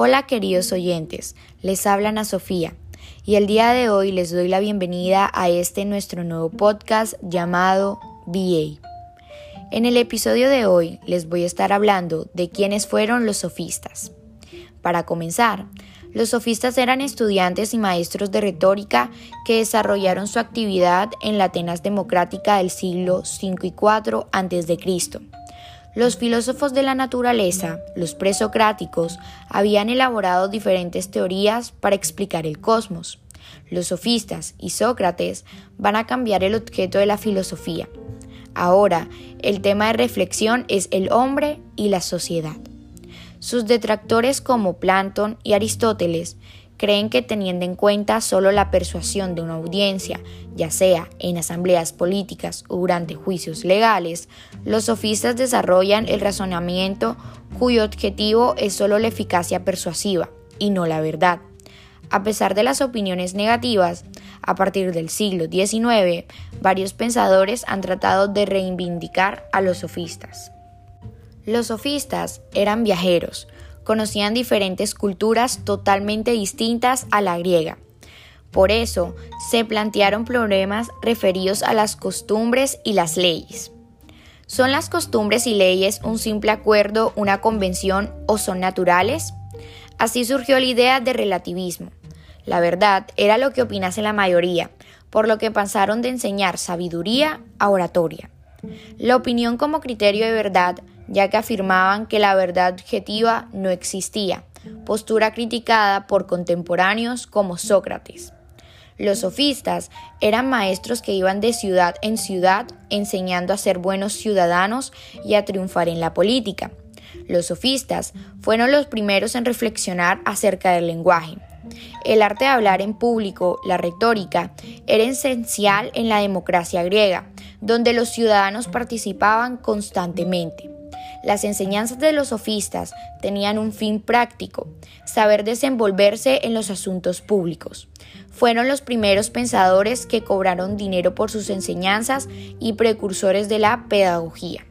Hola queridos oyentes, les habla Ana Sofía y el día de hoy les doy la bienvenida a este nuestro nuevo podcast llamado BA. En el episodio de hoy les voy a estar hablando de quiénes fueron los sofistas. Para comenzar, los sofistas eran estudiantes y maestros de retórica que desarrollaron su actividad en la Atenas democrática del siglo 5 y 4 a.C. Los filósofos de la naturaleza, los presocráticos, habían elaborado diferentes teorías para explicar el cosmos. Los sofistas y Sócrates van a cambiar el objeto de la filosofía. Ahora, el tema de reflexión es el hombre y la sociedad. Sus detractores como Platón y Aristóteles creen que teniendo en cuenta solo la persuasión de una audiencia, ya sea en asambleas políticas o durante juicios legales, los sofistas desarrollan el razonamiento cuyo objetivo es solo la eficacia persuasiva y no la verdad. A pesar de las opiniones negativas, a partir del siglo XIX, varios pensadores han tratado de reivindicar a los sofistas. Los sofistas eran viajeros, conocían diferentes culturas totalmente distintas a la griega. Por eso se plantearon problemas referidos a las costumbres y las leyes. ¿Son las costumbres y leyes un simple acuerdo, una convención o son naturales? Así surgió la idea de relativismo. La verdad era lo que opinase la mayoría, por lo que pasaron de enseñar sabiduría a oratoria. La opinión como criterio de verdad ya que afirmaban que la verdad objetiva no existía, postura criticada por contemporáneos como Sócrates. Los sofistas eran maestros que iban de ciudad en ciudad enseñando a ser buenos ciudadanos y a triunfar en la política. Los sofistas fueron los primeros en reflexionar acerca del lenguaje. El arte de hablar en público, la retórica, era esencial en la democracia griega, donde los ciudadanos participaban constantemente. Las enseñanzas de los sofistas tenían un fin práctico, saber desenvolverse en los asuntos públicos. Fueron los primeros pensadores que cobraron dinero por sus enseñanzas y precursores de la pedagogía.